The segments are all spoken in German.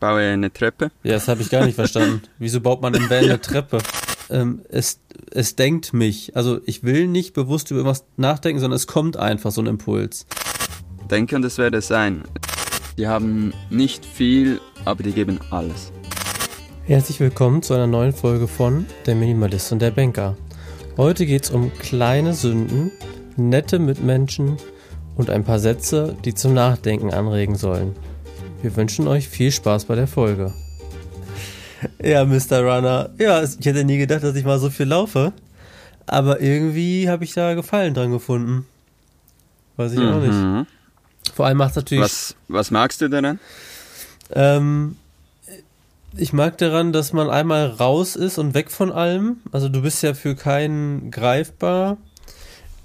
baue eine Treppe. Ja, das habe ich gar nicht verstanden. Wieso baut man im Van eine Treppe? Ähm, es, es denkt mich. Also ich will nicht bewusst über was nachdenken, sondern es kommt einfach so ein Impuls. Denken, das werde es sein. Die haben nicht viel, aber die geben alles. Herzlich willkommen zu einer neuen Folge von Der Minimalist und der Banker. Heute geht es um kleine Sünden, nette Mitmenschen und ein paar Sätze, die zum Nachdenken anregen sollen. Wir wünschen euch viel Spaß bei der Folge. Ja, Mr. Runner. Ja, ich hätte nie gedacht, dass ich mal so viel laufe. Aber irgendwie habe ich da Gefallen dran gefunden. Weiß ich mhm. auch nicht. Mhm. Vor allem macht es natürlich. Was, was magst du daran? Ähm, ich mag daran, dass man einmal raus ist und weg von allem. Also du bist ja für keinen greifbar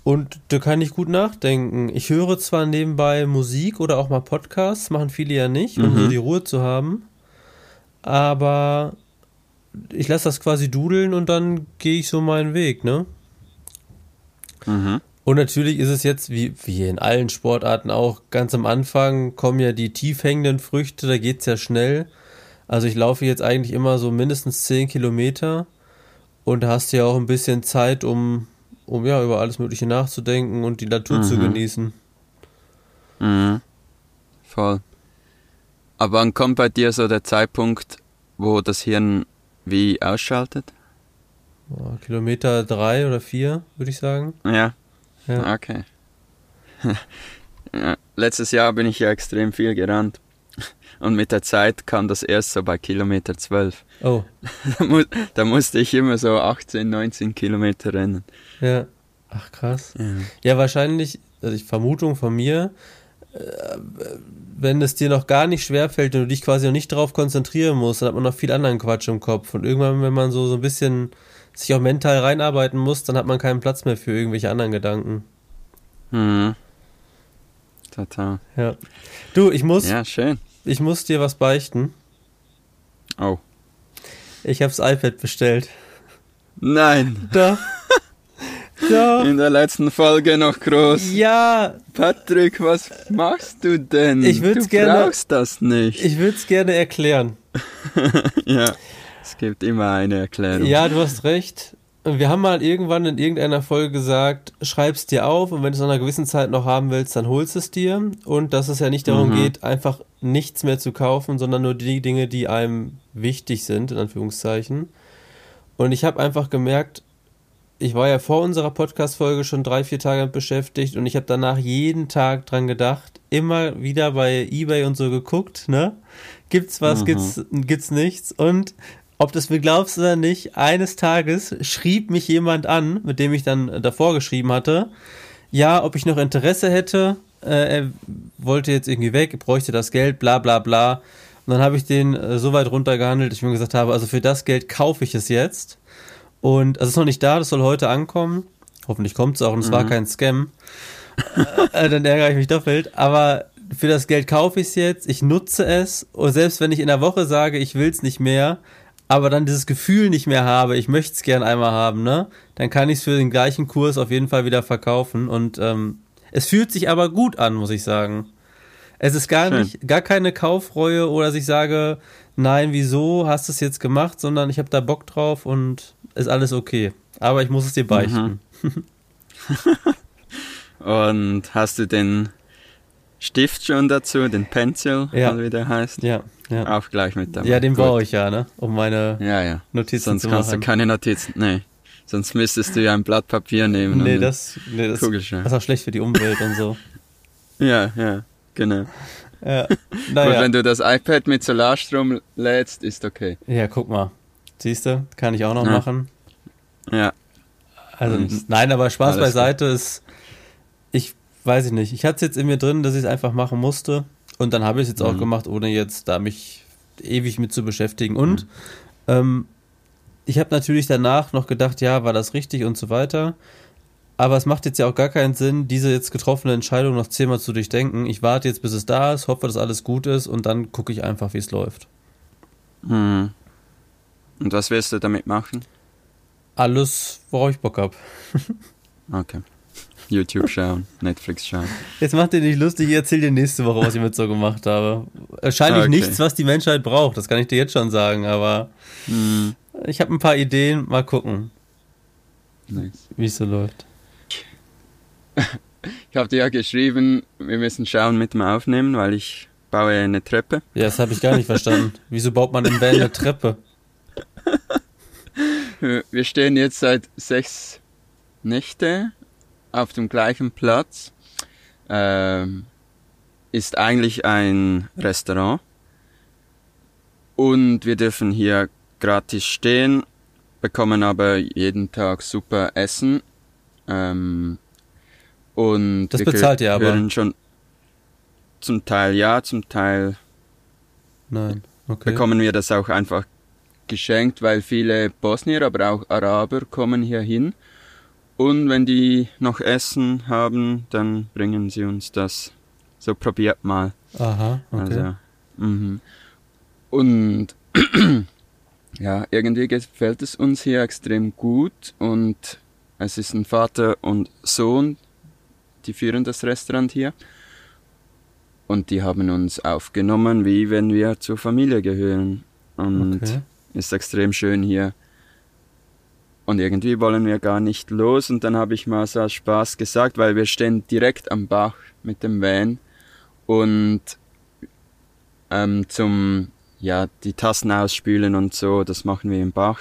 und da kann ich gut nachdenken. Ich höre zwar nebenbei Musik oder auch mal Podcasts, machen viele ja nicht, um mhm. so die Ruhe zu haben. Aber ich lasse das quasi dudeln und dann gehe ich so meinen Weg, ne? Mhm. Und natürlich ist es jetzt, wie, wie in allen Sportarten auch, ganz am Anfang kommen ja die tief hängenden Früchte, da geht es ja schnell. Also ich laufe jetzt eigentlich immer so mindestens 10 Kilometer und da hast du ja auch ein bisschen Zeit, um um ja über alles Mögliche nachzudenken und die Natur mhm. zu genießen. Mhm. Voll. Aber wann kommt bei dir so der Zeitpunkt, wo das Hirn wie ausschaltet? Oh, Kilometer drei oder vier, würde ich sagen. Ja. ja. Okay. letztes Jahr bin ich ja extrem viel gerannt. Und mit der Zeit kam das erst so bei Kilometer 12. Oh. da, musste ich immer so 18, 19 Kilometer rennen. Ja. Ach krass. Ja, ja wahrscheinlich, also ich Vermutung von mir, äh, wenn es dir noch gar nicht schwerfällt und du dich quasi noch nicht darauf konzentrieren musst, dann hat man noch viel anderen Quatsch im Kopf. Und irgendwann, wenn man so, so ein bisschen sich auch mental reinarbeiten muss, dann hat man keinen Platz mehr für irgendwelche anderen Gedanken. Mhm. Total. Ja. Du, ich muss. Ja, schön. Ich muss dir was beichten. Oh. Ich hab's iPad bestellt. Nein. Da. Da. In der letzten Folge noch groß. Ja. Patrick, was machst du denn? Ich würde du gerne. Du brauchst das nicht. Ich würde es gerne erklären. ja. Es gibt immer eine Erklärung. Ja, du hast recht wir haben mal irgendwann in irgendeiner Folge gesagt, schreib's dir auf und wenn du es nach einer gewissen Zeit noch haben willst, dann holst es dir. Und dass es ja nicht darum mhm. geht, einfach nichts mehr zu kaufen, sondern nur die Dinge, die einem wichtig sind, in Anführungszeichen. Und ich habe einfach gemerkt, ich war ja vor unserer Podcast-Folge schon drei, vier Tage beschäftigt und ich habe danach jeden Tag dran gedacht, immer wieder bei Ebay und so geguckt, ne? Gibt's was, mhm. gibt's, gibt's nichts? Und ob das mir glaubst oder nicht, eines Tages schrieb mich jemand an, mit dem ich dann davor geschrieben hatte, ja, ob ich noch Interesse hätte, äh, er wollte jetzt irgendwie weg, bräuchte das Geld, bla bla bla. Und dann habe ich den äh, so weit runtergehandelt, dass ich mir gesagt habe, also für das Geld kaufe ich es jetzt. Und es ist noch nicht da, das soll heute ankommen. Hoffentlich kommt es auch und es mhm. war kein Scam. äh, dann ärgere ich mich doppelt. Aber für das Geld kaufe ich es jetzt, ich nutze es und selbst wenn ich in der Woche sage, ich will es nicht mehr, aber dann dieses Gefühl nicht mehr habe, ich möchte es gern einmal haben, ne? Dann kann ich es für den gleichen Kurs auf jeden Fall wieder verkaufen. Und ähm, es fühlt sich aber gut an, muss ich sagen. Es ist gar Schön. nicht, gar keine Kaufreue oder dass ich sage, nein, wieso hast du es jetzt gemacht, sondern ich habe da Bock drauf und ist alles okay. Aber ich muss es dir beichten. Mhm. und hast du den Stift schon dazu, den Pencil, ja. wie der heißt? Ja. Ja. Auch gleich mit dabei. Ja, den baue ich ja, ne? Um meine ja, ja. Notizen Sonst zu machen. Sonst kannst du keine Notizen, nee. Sonst müsstest du ja ein Blatt Papier nehmen. Nee, das, nee, das, das ist auch schlecht für die Umwelt und so. Ja, ja, genau. Ja, naja. Und wenn du das iPad mit Solarstrom lädst, ist okay. Ja, guck mal. Siehst du, kann ich auch noch ja. machen. Ja. Also, nein, aber Spaß beiseite gut. ist, ich weiß ich nicht. Ich hatte es jetzt in mir drin, dass ich es einfach machen musste. Und dann habe ich es jetzt mhm. auch gemacht, ohne jetzt da mich ewig mit zu beschäftigen. Und mhm. ähm, ich habe natürlich danach noch gedacht, ja, war das richtig und so weiter. Aber es macht jetzt ja auch gar keinen Sinn, diese jetzt getroffene Entscheidung noch zehnmal zu durchdenken. Ich warte jetzt, bis es da ist, hoffe, dass alles gut ist und dann gucke ich einfach, wie es läuft. Mhm. Und was wirst du damit machen? Alles, worauf ich Bock habe. okay. YouTube schauen, Netflix schauen. Jetzt macht ihr nicht lustig, ich erzähle dir nächste Woche, was ich mit so gemacht habe. Wahrscheinlich okay. nichts, was die Menschheit braucht, das kann ich dir jetzt schon sagen, aber hm. ich habe ein paar Ideen, mal gucken, nice. wie es so läuft. Ich habe dir ja geschrieben, wir müssen schauen mit dem Aufnehmen, weil ich baue eine Treppe. Ja, das habe ich gar nicht verstanden. Wieso baut man im Van eine Treppe? Wir stehen jetzt seit sechs Nächte auf dem gleichen Platz. Ähm, ist eigentlich ein Restaurant. Und wir dürfen hier gratis stehen, bekommen aber jeden Tag super Essen. Ähm, und das bezahlt ihr aber. schon zum Teil ja, zum Teil Nein. Okay. bekommen wir das auch einfach geschenkt, weil viele Bosnier, aber auch Araber kommen hier hin. Und wenn die noch Essen haben, dann bringen sie uns das. So probiert mal. Aha, okay. Also, mhm. Und ja, irgendwie gefällt es uns hier extrem gut und es ist ein Vater und Sohn, die führen das Restaurant hier. Und die haben uns aufgenommen, wie wenn wir zur Familie gehören. Und okay. ist extrem schön hier. Und irgendwie wollen wir gar nicht los. Und dann habe ich mal so aus Spaß gesagt, weil wir stehen direkt am Bach mit dem Van. Und ähm, zum, ja, die Tassen ausspülen und so, das machen wir im Bach.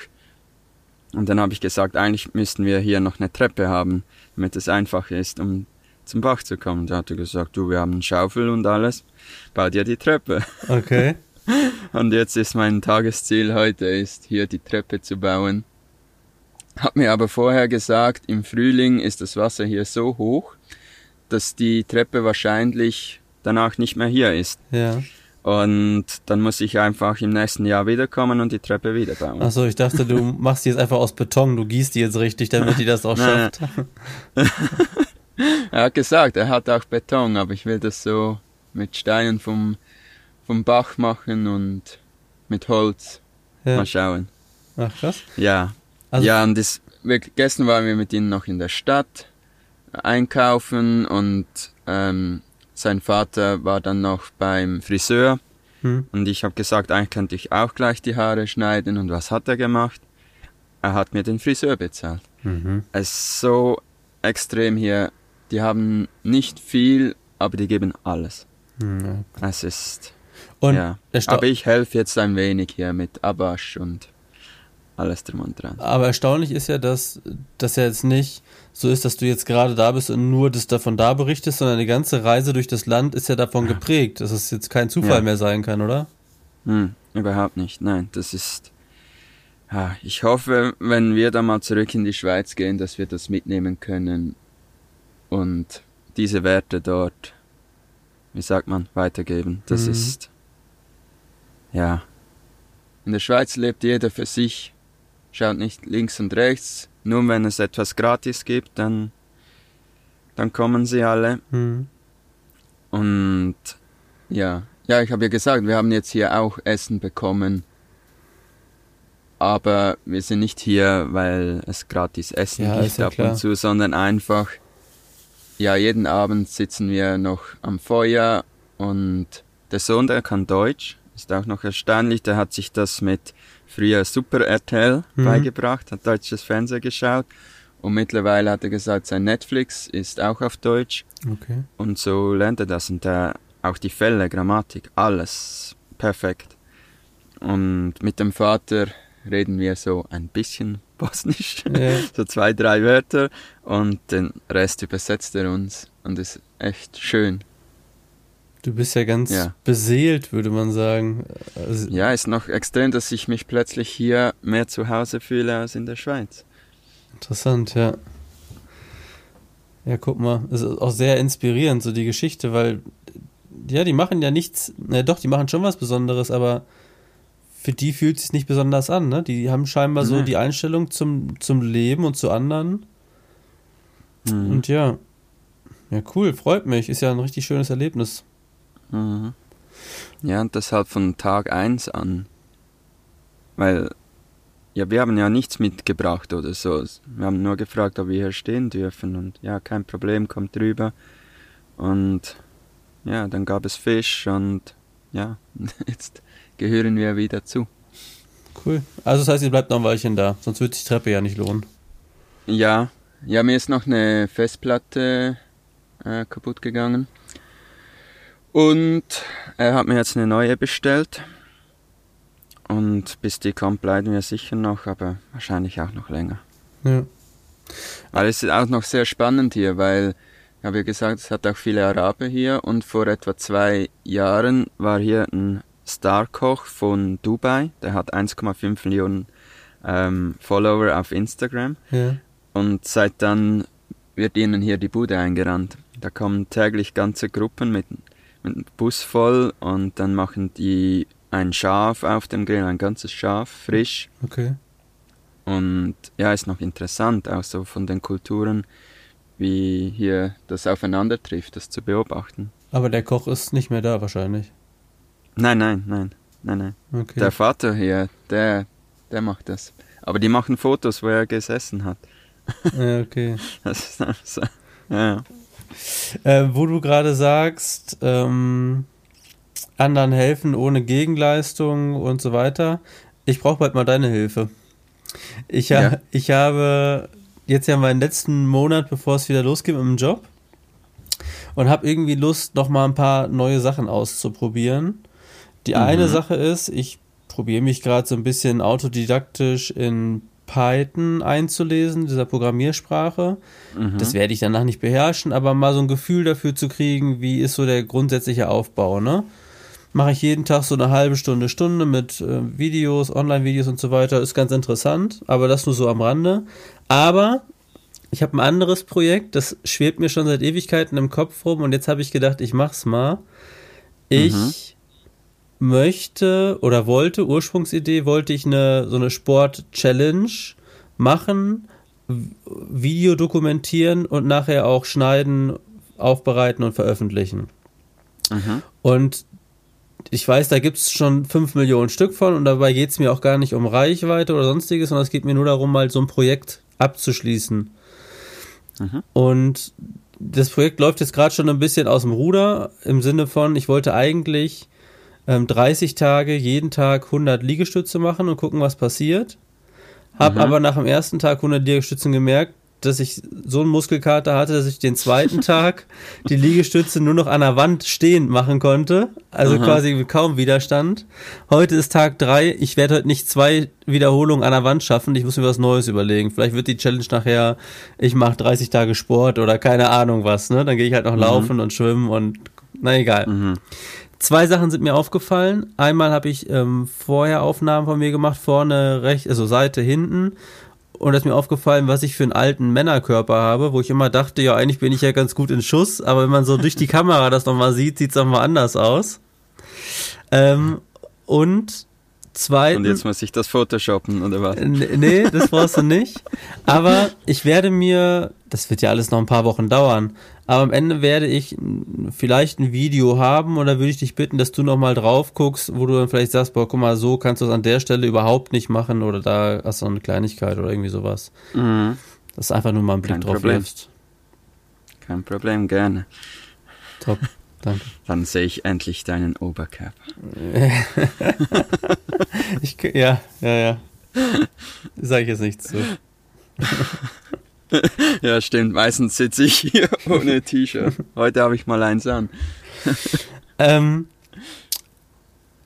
Und dann habe ich gesagt, eigentlich müssten wir hier noch eine Treppe haben, damit es einfach ist, um zum Bach zu kommen. Da hat er gesagt, du, wir haben eine Schaufel und alles, bau dir die Treppe. Okay. und jetzt ist mein Tagesziel heute, ist hier die Treppe zu bauen. Hat mir aber vorher gesagt, im Frühling ist das Wasser hier so hoch, dass die Treppe wahrscheinlich danach nicht mehr hier ist. Ja. Und dann muss ich einfach im nächsten Jahr wiederkommen und die Treppe wieder bauen. Achso, ich dachte, du machst die jetzt einfach aus Beton, du gießt die jetzt richtig, damit die das auch schafft. er hat gesagt, er hat auch Beton, aber ich will das so mit Steinen vom, vom Bach machen und mit Holz. Ja. Mal schauen. Ach, krass. Ja. Also ja, und das, wir, gestern waren wir mit ihnen noch in der Stadt einkaufen und ähm, sein Vater war dann noch beim Friseur. Hm. Und ich habe gesagt, eigentlich könnte ich auch gleich die Haare schneiden. Und was hat er gemacht? Er hat mir den Friseur bezahlt. Mhm. Es ist so extrem hier die haben nicht viel, aber die geben alles. Mhm. Es ist. Und ja. Aber ich helfe jetzt ein wenig hier mit Abash und alles drum und dran. Aber erstaunlich ist ja, dass das ja jetzt nicht so ist, dass du jetzt gerade da bist und nur das davon da berichtest, sondern die ganze Reise durch das Land ist ja davon geprägt, dass es jetzt kein Zufall ja. mehr sein kann, oder? Hm, überhaupt nicht. Nein, das ist. Ja, ich hoffe, wenn wir dann mal zurück in die Schweiz gehen, dass wir das mitnehmen können und diese Werte dort, wie sagt man, weitergeben. Das mhm. ist, ja. In der Schweiz lebt jeder für sich, schaut nicht links und rechts. Nur wenn es etwas gratis gibt, dann, dann kommen sie alle. Mhm. Und ja, ja, ich habe ja gesagt, wir haben jetzt hier auch Essen bekommen. Aber wir sind nicht hier, weil es gratis Essen ja, gibt ja ab klar. und zu, sondern einfach, ja, jeden Abend sitzen wir noch am Feuer und der Sohn, der kann Deutsch, ist auch noch erstaunlich, der hat sich das mit früher Super RTL mhm. beigebracht, hat deutsches Fernsehen geschaut und mittlerweile hat er gesagt, sein Netflix ist auch auf Deutsch. Okay. Und so lernt er das und der, auch die Fälle, Grammatik, alles perfekt. Und mit dem Vater reden wir so ein bisschen Bosnisch, ja. so zwei, drei Wörter und den Rest übersetzt er uns und ist echt schön. Du bist ja ganz ja. beseelt, würde man sagen. Also ja, ist noch extrem, dass ich mich plötzlich hier mehr zu Hause fühle als in der Schweiz. Interessant, ja. Ja, guck mal, es ist auch sehr inspirierend, so die Geschichte, weil, ja, die machen ja nichts, na doch, die machen schon was Besonderes, aber für die fühlt es sich nicht besonders an, ne? Die haben scheinbar mhm. so die Einstellung zum, zum Leben und zu anderen. Mhm. Und ja. Ja, cool, freut mich. Ist ja ein richtig schönes Erlebnis. Mhm. Ja, und deshalb von Tag 1 an. Weil ja, wir haben ja nichts mitgebracht oder so. Wir haben nur gefragt, ob wir hier stehen dürfen und ja, kein Problem, kommt rüber. Und ja, dann gab es Fisch und ja, jetzt gehören wir wieder zu. Cool. Also das heißt, ihr bleibt noch ein Weilchen da, sonst würde sich die Treppe ja nicht lohnen. Ja, ja, mir ist noch eine Festplatte äh, kaputt gegangen. Und er hat mir jetzt eine neue bestellt. Und bis die kommt, bleiben wir sicher noch, aber wahrscheinlich auch noch länger. Ja. Aber es ist auch noch sehr spannend hier, weil, ich habe ja gesagt, es hat auch viele Araber hier und vor etwa zwei Jahren war hier ein Starkoch von Dubai, der hat 1,5 Millionen ähm, Follower auf Instagram. Ja. Und seit dann wird ihnen hier die Bude eingerannt. Da kommen täglich ganze Gruppen mit, mit einem Bus voll und dann machen die ein Schaf auf dem Grill, ein ganzes Schaf, frisch. Okay. Und ja, ist noch interessant, auch so von den Kulturen, wie hier das aufeinander trifft, das zu beobachten. Aber der Koch ist nicht mehr da wahrscheinlich. Nein, nein, nein, nein, nein. Okay. Der Vater hier, der, der macht das. Aber die machen Fotos, wo er gesessen hat. ja, okay. Das ist einfach so. Ja. Äh, wo du gerade sagst, ähm, anderen helfen ohne Gegenleistung und so weiter. Ich brauche bald mal deine Hilfe. Ich, ha Ja. ich habe jetzt ja meinen letzten Monat, bevor es wieder losgeht mit dem Job und habe irgendwie Lust, noch mal ein paar neue Sachen auszuprobieren. Die eine Mhm. Sache ist, ich probiere mich gerade so ein bisschen autodidaktisch in Python einzulesen, dieser Programmiersprache. Mhm. Das werde ich danach nicht beherrschen, aber mal so ein Gefühl dafür zu kriegen, wie ist so der grundsätzliche Aufbau, ne? Mache ich jeden Tag so eine halbe Stunde, Stunde mit äh, Videos, Online-Videos und so weiter. Ist ganz interessant, aber das nur so am Rande. Aber ich habe ein anderes Projekt, das schwebt mir schon seit Ewigkeiten im Kopf rum und jetzt habe ich gedacht, ich mach's mal. Ich möchte oder wollte, Ursprungsidee, wollte ich eine so eine Sport-Challenge machen, Video dokumentieren und nachher auch schneiden, aufbereiten und veröffentlichen. Mhm. Und ich weiß, da gibt es schon 5 Millionen Stück von und dabei geht es mir auch gar nicht um Reichweite oder sonstiges, sondern es geht mir nur darum, mal so ein Projekt abzuschließen. Mhm. Und das Projekt läuft jetzt gerade schon ein bisschen aus dem Ruder, im Sinne von, ich wollte eigentlich ähm, 30 Tage jeden Tag 100 Liegestütze machen und gucken, was passiert. Hab Mhm. aber nach dem ersten Tag 100 Liegestützen gemerkt, dass ich so einen Muskelkater hatte, dass ich den zweiten Tag die Liegestütze nur noch an der Wand stehend machen konnte. Also Aha. quasi mit kaum Widerstand. Heute ist Tag drei. Ich werde heute nicht zwei Wiederholungen an der Wand schaffen. Ich muss mir was Neues überlegen. Vielleicht wird die Challenge nachher, ich mache 30 Tage Sport oder keine Ahnung was. Ne? Dann gehe ich halt noch laufen und schwimmen und na egal. Mhm. Zwei Sachen sind mir aufgefallen. Einmal habe ich ähm, vorher Aufnahmen von mir gemacht, vorne rechts, also Seite, hinten. Und da ist mir aufgefallen, was ich für einen alten Männerkörper habe, wo ich immer dachte, ja, eigentlich bin ich ja ganz gut in Schuss, aber wenn man so durch die Kamera das nochmal sieht, sieht es nochmal anders aus. Ähm, und zweitens. Und jetzt muss ich das photoshoppen, oder was? Nee, das brauchst du nicht. Aber ich werde mir, das wird ja alles noch ein paar Wochen dauern, aber am Ende werde ich vielleicht ein Video haben oder würde ich dich bitten, dass du nochmal drauf guckst, wo du dann vielleicht sagst, boah, guck mal, so kannst du es an der Stelle überhaupt nicht machen oder da hast du eine Kleinigkeit oder irgendwie sowas. Mhm. Das ist einfach nur mal einen Blick Kein drauf Problem. wirfst. Kein Problem, gerne. Top, danke. Dann sehe ich endlich deinen Oberkörper. Ich, ja, ja, ja. Sag ich jetzt nichts zu. Ja, stimmt. Meistens sitze ich hier ohne T-Shirt. Heute habe ich mal eins an. Ähm,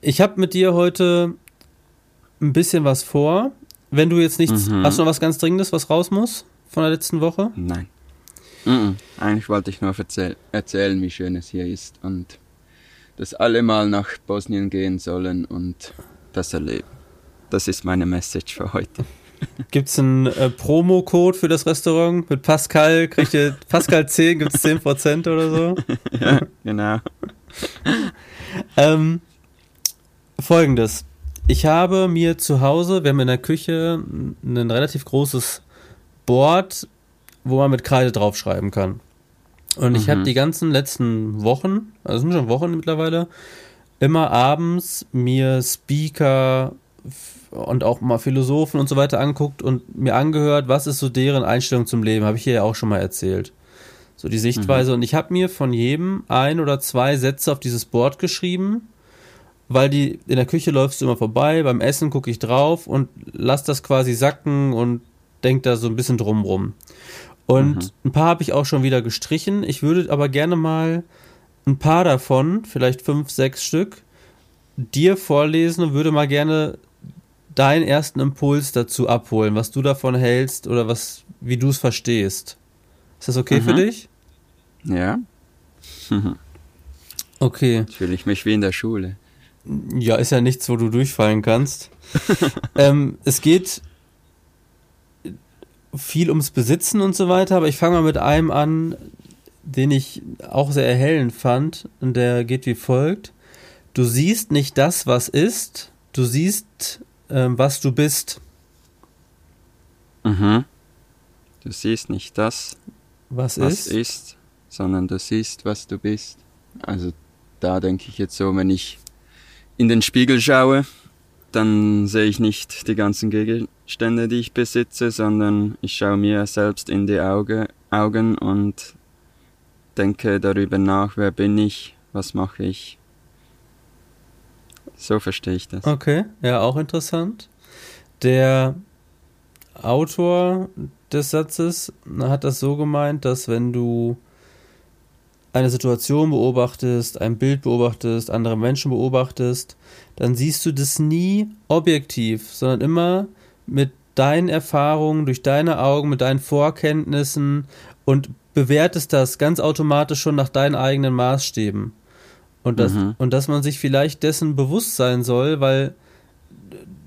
ich habe mit dir heute ein bisschen was vor. Wenn du jetzt nichts, Mhm. hast du noch was ganz Dringendes, was raus muss von der letzten Woche? Nein. Mhm. Eigentlich wollte ich nur erzähl erzählen, wie schön es hier ist und dass alle mal nach Bosnien gehen sollen und das erleben. Das ist meine Message für heute. Gibt es einen äh, Promo-Code für das Restaurant? Mit Pascal kriegt ihr Pascal 10, gibt es 10% oder so? ja, genau. Ähm, Folgendes. Ich habe mir zu Hause, wir haben in der Küche ein relativ großes Board, wo man mit Kreide draufschreiben kann. Und ich Mhm. habe die ganzen letzten Wochen, also es sind schon Wochen mittlerweile, immer abends mir Speaker und auch mal Philosophen und so weiter anguckt und mir angehört, was ist so deren Einstellung zum Leben, habe ich hier ja auch schon mal erzählt. So die Sichtweise. Mhm. Und ich habe mir von jedem ein oder zwei Sätze auf dieses Board geschrieben, weil die in der Küche läufst du immer vorbei, beim Essen gucke ich drauf und lass das quasi sacken und denk da so ein bisschen drum rum. Und mhm. ein paar habe ich auch schon wieder gestrichen. Ich würde aber gerne mal ein paar davon, vielleicht fünf, sechs Stück, dir vorlesen und würde mal gerne deinen ersten Impuls dazu abholen, was du davon hältst oder was, wie du es verstehst. Ist das okay mhm. für dich? Ja. okay. Fühle ich mich wie in der Schule. Ja, ist ja nichts, wo du durchfallen kannst. ähm, es geht viel ums Besitzen und so weiter, aber ich fange mal mit einem an, den ich auch sehr erhellend fand, und der geht wie folgt. Du siehst nicht das, was ist, du siehst, ähm, was du bist. Mhm. Du siehst nicht das, was, was ist? ist, sondern du siehst, was du bist. Also da denke ich jetzt so, wenn ich in den Spiegel schaue, dann sehe ich nicht die ganzen Gegenstände, die ich besitze, sondern ich schaue mir selbst in die Auge, Augen und denke darüber nach, wer bin ich, was mache ich. So verstehe ich das. Okay, ja, auch interessant. Der Autor des Satzes hat das so gemeint, dass wenn du eine Situation beobachtest, ein Bild beobachtest, andere Menschen beobachtest, dann siehst du das nie objektiv, sondern immer mit deinen Erfahrungen, durch deine Augen, mit deinen Vorkenntnissen und bewertest das ganz automatisch schon nach deinen eigenen Maßstäben. Und, das, mhm. und dass man sich vielleicht dessen bewusst sein soll, weil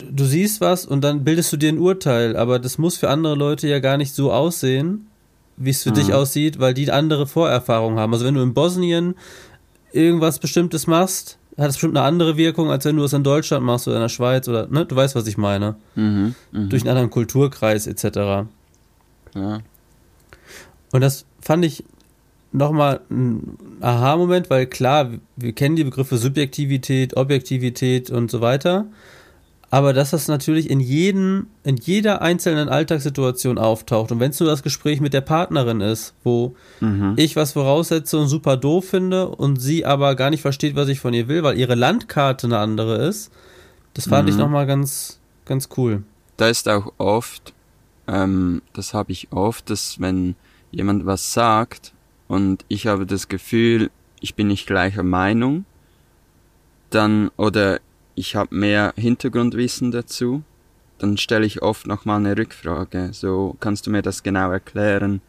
du siehst was und dann bildest du dir ein Urteil, aber das muss für andere Leute ja gar nicht so aussehen, wie es für mhm. dich aussieht, weil die andere Vorerfahrung haben. Also wenn du in Bosnien irgendwas Bestimmtes machst, hat es bestimmt eine andere Wirkung, als wenn du es in Deutschland machst oder in der Schweiz oder, ne, du weißt, was ich meine. Mhm. Mhm. Durch einen anderen Kulturkreis etc. Ja. Und das fand ich nochmal ein Aha-Moment, weil klar, wir kennen die Begriffe Subjektivität, Objektivität und so weiter. Aber dass das natürlich in jedem, in jeder einzelnen Alltagssituation auftaucht. Und wenn es nur das Gespräch mit der Partnerin ist, wo mhm. ich was voraussetze und super doof finde und sie aber gar nicht versteht, was ich von ihr will, weil ihre Landkarte eine andere ist, das fand mhm. ich nochmal ganz, ganz cool. Da ist auch oft, ähm, das habe ich oft, dass wenn jemand was sagt und ich habe das Gefühl, ich bin nicht gleicher Meinung, dann oder ich habe mehr Hintergrundwissen dazu, dann stelle ich oft nochmal eine Rückfrage. So, kannst du mir das genau erklären?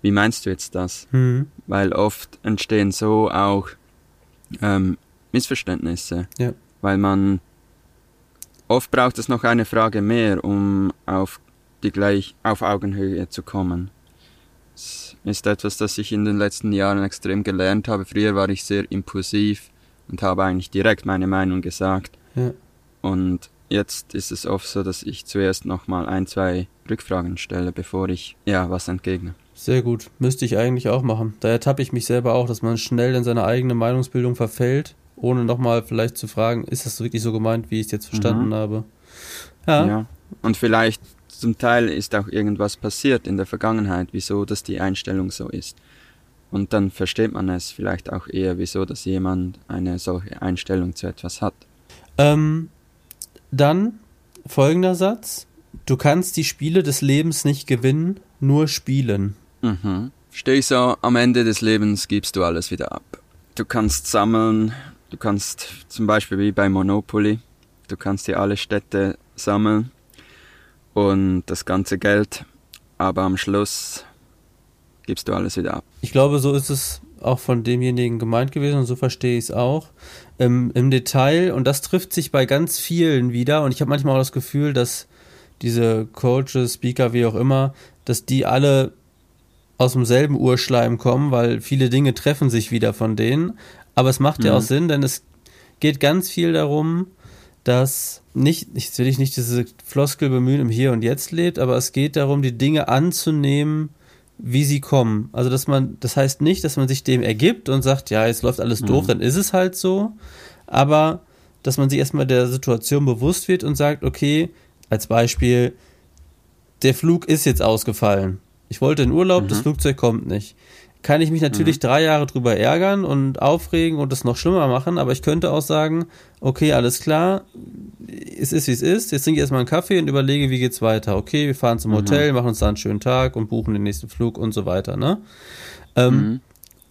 Wie meinst du jetzt das? Mhm. Weil oft entstehen so auch ähm, Missverständnisse. Ja. Weil man oft braucht es noch eine Frage mehr, um auf die gleich auf Augenhöhe zu kommen. Das ist etwas, das ich in den letzten Jahren extrem gelernt habe. Früher war ich sehr impulsiv und habe eigentlich direkt meine Meinung gesagt. Ja. Und jetzt ist es oft so, dass ich zuerst nochmal ein, zwei Rückfragen stelle, bevor ich ja was entgegne. Sehr gut. Müsste ich eigentlich auch machen. Da ertappe ich mich selber auch, dass man schnell in seine eigene Meinungsbildung verfällt, ohne nochmal vielleicht zu fragen, ist das wirklich so gemeint, wie ich es jetzt verstanden mhm. habe. Ja. ja. Und vielleicht zum Teil ist auch irgendwas passiert in der Vergangenheit, wieso dass die Einstellung so ist. Und dann versteht man es vielleicht auch eher, wieso dass jemand eine solche Einstellung zu etwas hat. Ähm, dann folgender Satz. Du kannst die Spiele des Lebens nicht gewinnen, nur spielen. Mhm. Stehe ich so, am Ende des Lebens gibst du alles wieder ab. Du kannst sammeln, du kannst zum Beispiel wie bei Monopoly, du kannst dir alle Städte sammeln und das ganze Geld, aber am Schluss gibst du alles wieder ab. Ich glaube, so ist es auch von demjenigen gemeint gewesen und so verstehe ich es auch. Ähm, Im Detail, und das trifft sich bei ganz vielen wieder, und ich habe manchmal auch das Gefühl, dass diese Coaches, Speaker, wie auch immer, dass die alle aus demselben Urschleim kommen, weil viele Dinge treffen sich wieder von denen. Aber es macht mhm. ja auch Sinn, denn es geht ganz viel darum, dass nicht, jetzt will ich nicht diese Floskel bemühen, im Hier und Jetzt lebt, aber es geht darum, die Dinge anzunehmen, wie sie kommen. Also, dass man, das heißt nicht, dass man sich dem ergibt und sagt, ja, jetzt läuft alles doof, mhm. dann ist es halt so. Aber dass man sich erstmal der Situation bewusst wird und sagt, okay, als Beispiel, der Flug ist jetzt ausgefallen. Ich wollte in Urlaub, mhm. das Flugzeug kommt nicht. Kann ich mich natürlich mhm. drei Jahre drüber ärgern und aufregen und es noch schlimmer machen, aber ich könnte auch sagen, okay, alles klar, es ist wie es ist, jetzt trinke ich erstmal einen Kaffee und überlege, wie geht's weiter. Okay, wir fahren zum mhm. Hotel, machen uns da einen schönen Tag und buchen den nächsten Flug und so weiter, ne? Ähm, mhm.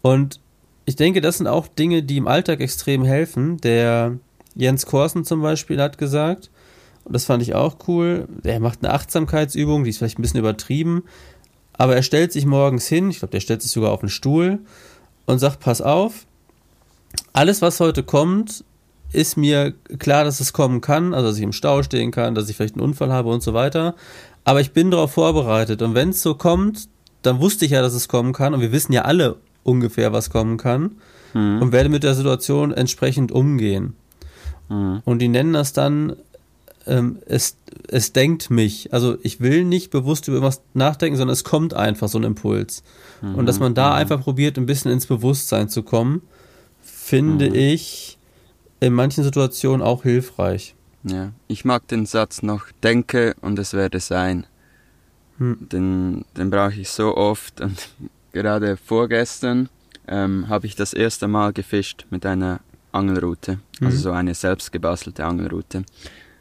Und ich denke, das sind auch Dinge, die im Alltag extrem helfen. Der Jens Korsen zum Beispiel hat gesagt, und das fand ich auch cool, er macht eine Achtsamkeitsübung, die ist vielleicht ein bisschen übertrieben, aber er stellt sich morgens hin, ich glaube, der stellt sich sogar auf einen Stuhl und sagt, pass auf, alles, was heute kommt, ist mir klar, dass es kommen kann, also dass ich im Stau stehen kann, dass ich vielleicht einen Unfall habe und so weiter. Aber ich bin darauf vorbereitet. Und wenn es so kommt, dann wusste ich ja, dass es kommen kann. Und wir wissen ja alle ungefähr, was kommen kann. Mhm. Und werde mit der Situation entsprechend umgehen. Mhm. Und die nennen das dann, ähm, es, es denkt mich. Also ich will nicht bewusst über irgendwas nachdenken, sondern es kommt einfach so ein Impuls. Mhm. Und dass man da mhm. einfach probiert, ein bisschen ins Bewusstsein zu kommen, finde mhm. ich in manchen Situationen auch hilfreich. Ja, ich mag den Satz noch, denke und es werde sein. Hm. Den, den brauche ich so oft und gerade vorgestern ähm, habe ich das erste Mal gefischt mit einer Angelrute, also mhm. so eine selbst gebastelte Angelrute.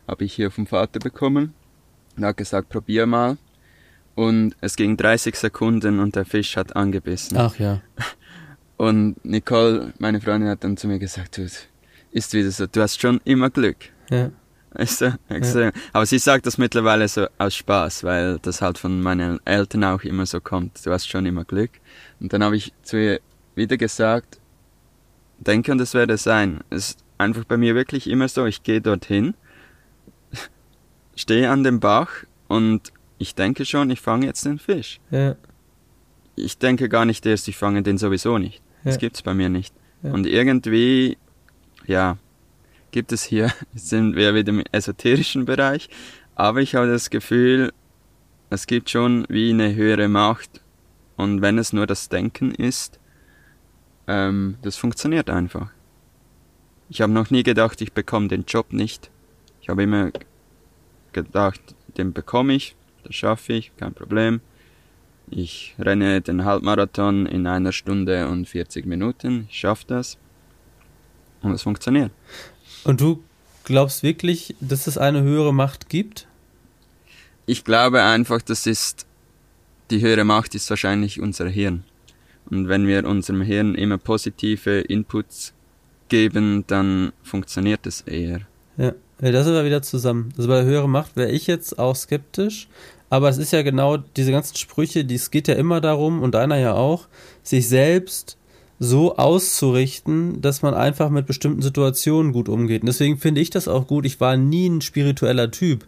Habe ich hier vom Vater bekommen. Er hat gesagt, probier mal. Und es ging 30 Sekunden und der Fisch hat angebissen. Ach ja. Und Nicole, meine Freundin, hat dann zu mir gesagt, du, ist wieder so, du hast schon immer Glück. Ja. Weißt du? Ja. Aber sie sagt das mittlerweile so aus Spaß, weil das halt von meinen Eltern auch immer so kommt. Du hast schon immer Glück. Und dann habe ich zu ihr wieder gesagt, denke und es werde sein. Es ist einfach bei mir wirklich immer so, ich gehe dorthin, stehe an dem Bach und ich denke schon, ich fange jetzt den Fisch. Ja. Ich denke gar nicht erst, ich fange den sowieso nicht. Ja. Das gibt's bei mir nicht. Ja. Und irgendwie ja, gibt es hier, sind wir wieder im esoterischen Bereich, aber ich habe das Gefühl, es gibt schon wie eine höhere Macht und wenn es nur das Denken ist, ähm, das funktioniert einfach. Ich habe noch nie gedacht, ich bekomme den Job nicht. Ich habe immer gedacht, den bekomme ich, das schaffe ich, kein Problem. Ich renne den Halbmarathon in einer Stunde und 40 Minuten, ich schaffe das. Und es funktioniert. Und du glaubst wirklich, dass es eine höhere Macht gibt? Ich glaube einfach, das ist, die höhere Macht ist wahrscheinlich unser Hirn. Und wenn wir unserem Hirn immer positive Inputs geben, dann funktioniert es eher. Ja, ja da sind wir wieder zusammen. Also bei der höheren Macht wäre ich jetzt auch skeptisch. Aber es ist ja genau diese ganzen Sprüche, die, es geht ja immer darum, und einer ja auch, sich selbst so auszurichten, dass man einfach mit bestimmten Situationen gut umgeht. Und deswegen finde ich das auch gut. Ich war nie ein spiritueller Typ.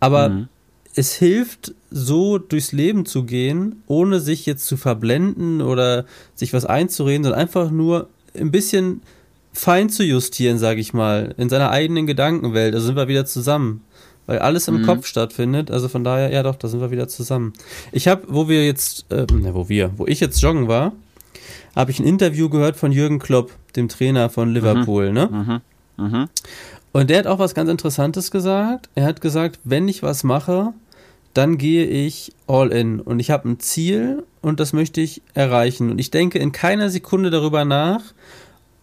Aber mhm. es hilft, so durchs Leben zu gehen, ohne sich jetzt zu verblenden oder sich was einzureden, sondern einfach nur ein bisschen fein zu justieren, sage ich mal, in seiner eigenen Gedankenwelt. Da sind wir wieder zusammen. Weil alles im mhm. Kopf stattfindet. Also von daher, ja doch, da sind wir wieder zusammen. Ich habe, wo wir jetzt, äh, ne, wo wir, wo ich jetzt joggen war, habe ich ein Interview gehört von Jürgen Klopp, dem Trainer von mhm. Liverpool, mhm. ne? Mhm. Mhm. Und der hat auch was ganz Interessantes gesagt. Er hat gesagt, wenn ich was mache, dann gehe ich all in und ich habe ein Ziel und das möchte ich erreichen. Und ich denke in keiner Sekunde darüber nach,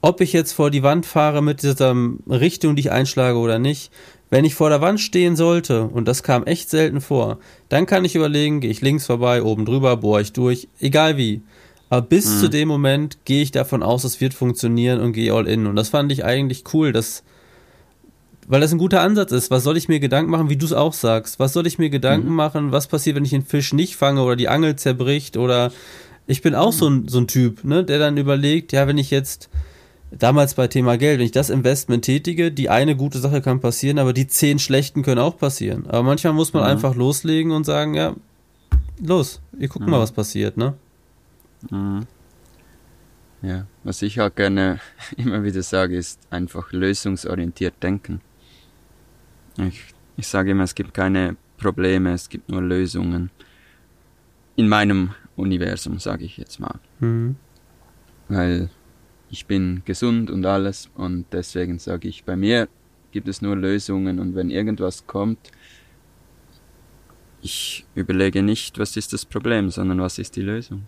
ob ich jetzt vor die Wand fahre mit dieser Richtung, die ich einschlage oder nicht. Wenn ich vor der Wand stehen sollte, und das kam echt selten vor, dann kann ich überlegen, gehe ich links vorbei, oben drüber, bohre ich durch, egal wie. Aber bis mhm. zu dem Moment gehe ich davon aus, es wird funktionieren und gehe all in. Und das fand ich eigentlich cool, dass, weil das ein guter Ansatz ist. Was soll ich mir Gedanken machen, wie du es auch sagst? Was soll ich mir Gedanken mhm. machen? Was passiert, wenn ich den Fisch nicht fange oder die Angel zerbricht? Oder ich bin auch mhm. so, ein, so ein Typ, ne, der dann überlegt, ja, wenn ich jetzt damals bei Thema Geld, wenn ich das Investment tätige, die eine gute Sache kann passieren, aber die zehn schlechten können auch passieren. Aber manchmal muss man mhm. einfach loslegen und sagen, ja, los, wir gucken mhm. mal, was passiert, ne? Mhm. Ja, was ich auch gerne immer wieder sage, ist einfach lösungsorientiert denken. Ich, ich sage immer, es gibt keine Probleme, es gibt nur Lösungen. In meinem Universum, sage ich jetzt mal. Mhm. Weil ich bin gesund und alles und deswegen sage ich, bei mir gibt es nur Lösungen und wenn irgendwas kommt, ich überlege nicht, was ist das Problem, sondern was ist die Lösung.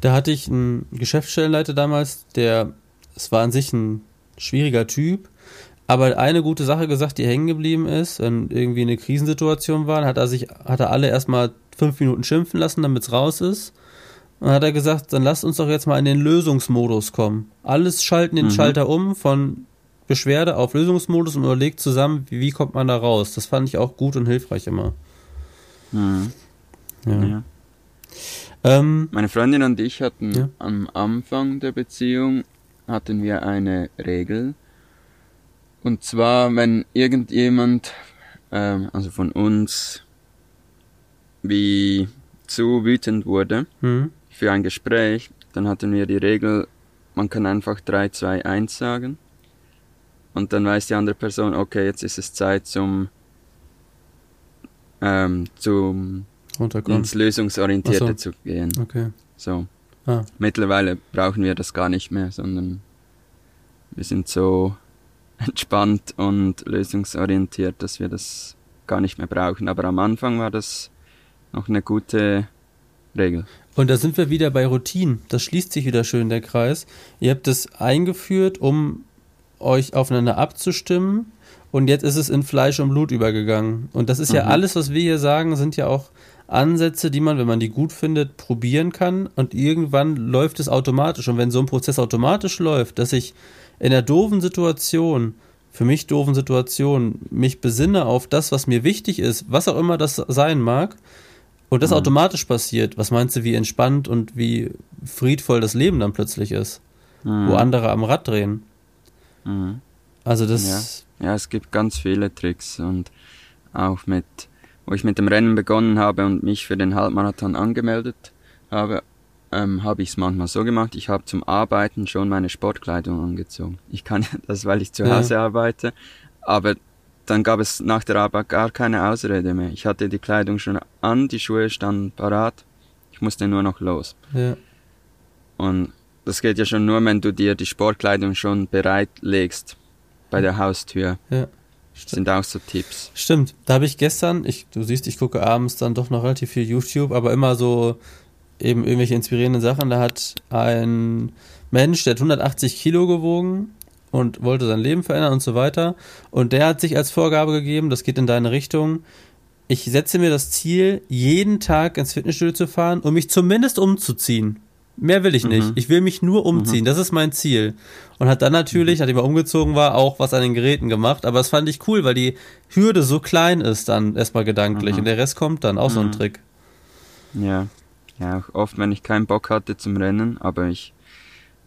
Da hatte ich einen Geschäftsstellenleiter damals, der, es war an sich ein schwieriger Typ, aber eine gute Sache gesagt, die hängen geblieben ist, wenn irgendwie eine Krisensituation war, hat er sich, hat er alle erstmal fünf Minuten schimpfen lassen, damit es raus ist. Und dann hat er gesagt, dann lasst uns doch jetzt mal in den Lösungsmodus kommen. Alles schalten den mhm. Schalter um von Beschwerde auf Lösungsmodus und überlegt zusammen, wie, wie, kommt man da raus. Das fand ich auch gut und hilfreich immer. Mhm. Ja. ja. Ähm, Meine Freundin und ich hatten ja. am Anfang der Beziehung hatten wir eine Regel. Und zwar, wenn irgendjemand, ähm, also von uns, wie zu wütend wurde mhm. Für ein Gespräch, dann hatten wir die Regel, man kann einfach 3, 2, 1 sagen. Und dann weiß die andere Person, okay, jetzt ist es Zeit zum, ähm, zum ins Lösungsorientierte so. zu gehen. Okay. So. Ah. Mittlerweile brauchen wir das gar nicht mehr, sondern wir sind so entspannt und lösungsorientiert, dass wir das gar nicht mehr brauchen. Aber am Anfang war das noch eine gute Regel. Und da sind wir wieder bei Routinen. Das schließt sich wieder schön der Kreis. Ihr habt es eingeführt, um euch aufeinander abzustimmen. Und jetzt ist es in Fleisch und Blut übergegangen. Und das ist mhm. ja alles, was wir hier sagen, sind ja auch Ansätze, die man, wenn man die gut findet, probieren kann. Und irgendwann läuft es automatisch. Und wenn so ein Prozess automatisch läuft, dass ich in der doofen Situation, für mich doofen Situation, mich besinne auf das, was mir wichtig ist, was auch immer das sein mag, und das mhm. automatisch passiert, was meinst du, wie entspannt und wie friedvoll das Leben dann plötzlich ist? Mhm. Wo andere am Rad drehen. Mhm. Also das. Ja. ja, es gibt ganz viele Tricks und auch mit, wo ich mit dem Rennen begonnen habe und mich für den Halbmarathon angemeldet habe, ähm, habe ich es manchmal so gemacht, ich habe zum Arbeiten schon meine Sportkleidung angezogen. Ich kann das, weil ich zu Hause ja. arbeite, aber dann gab es nach der Arbeit gar keine Ausrede mehr. Ich hatte die Kleidung schon an, die Schuhe standen parat, ich musste nur noch los. Ja. Und das geht ja schon nur, wenn du dir die Sportkleidung schon bereitlegst bei der Haustür. Ja. Das sind auch so Tipps. Stimmt. Da habe ich gestern, ich, du siehst, ich gucke abends dann doch noch relativ viel YouTube, aber immer so eben irgendwelche inspirierenden Sachen. Da hat ein Mensch, der hat 180 Kilo gewogen und wollte sein Leben verändern und so weiter. Und der hat sich als Vorgabe gegeben, das geht in deine Richtung. Ich setze mir das Ziel, jeden Tag ins Fitnessstudio zu fahren, um mich zumindest umzuziehen. Mehr will ich nicht. Mhm. Ich will mich nur umziehen. Mhm. Das ist mein Ziel. Und hat dann natürlich, mhm. nachdem er umgezogen war, auch was an den Geräten gemacht. Aber das fand ich cool, weil die Hürde so klein ist dann erstmal gedanklich. Mhm. Und der Rest kommt dann. Auch so ein mhm. Trick. Ja. Ja, auch oft, wenn ich keinen Bock hatte zum Rennen, aber ich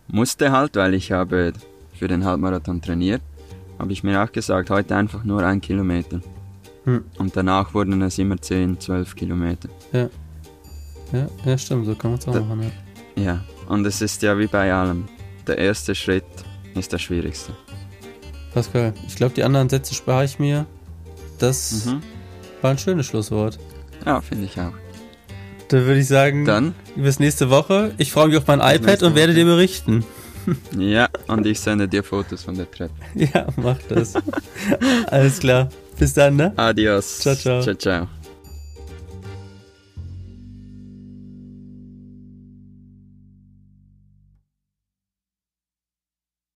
musste halt, weil ich habe für den Halbmarathon trainiert, habe ich mir auch gesagt, heute einfach nur ein Kilometer. Hm. Und danach wurden es immer 10, 12 Kilometer. Ja. Ja, ja stimmt, so kann man es auch da, machen. Ja. ja, und es ist ja wie bei allem. Der erste Schritt ist der schwierigste. Pascal, ich glaube, die anderen Sätze spare ich mir. Das mhm. war ein schönes Schlusswort. Ja, finde ich auch. Dann würde ich sagen, Dann bis nächste Woche. Ich freue mich auf mein iPad und werde dir berichten. Ja, und ich sende dir Fotos von der Treppe. Ja, mach das. Alles klar. Bis dann, ne? Adios. Ciao, ciao. Ciao, ciao.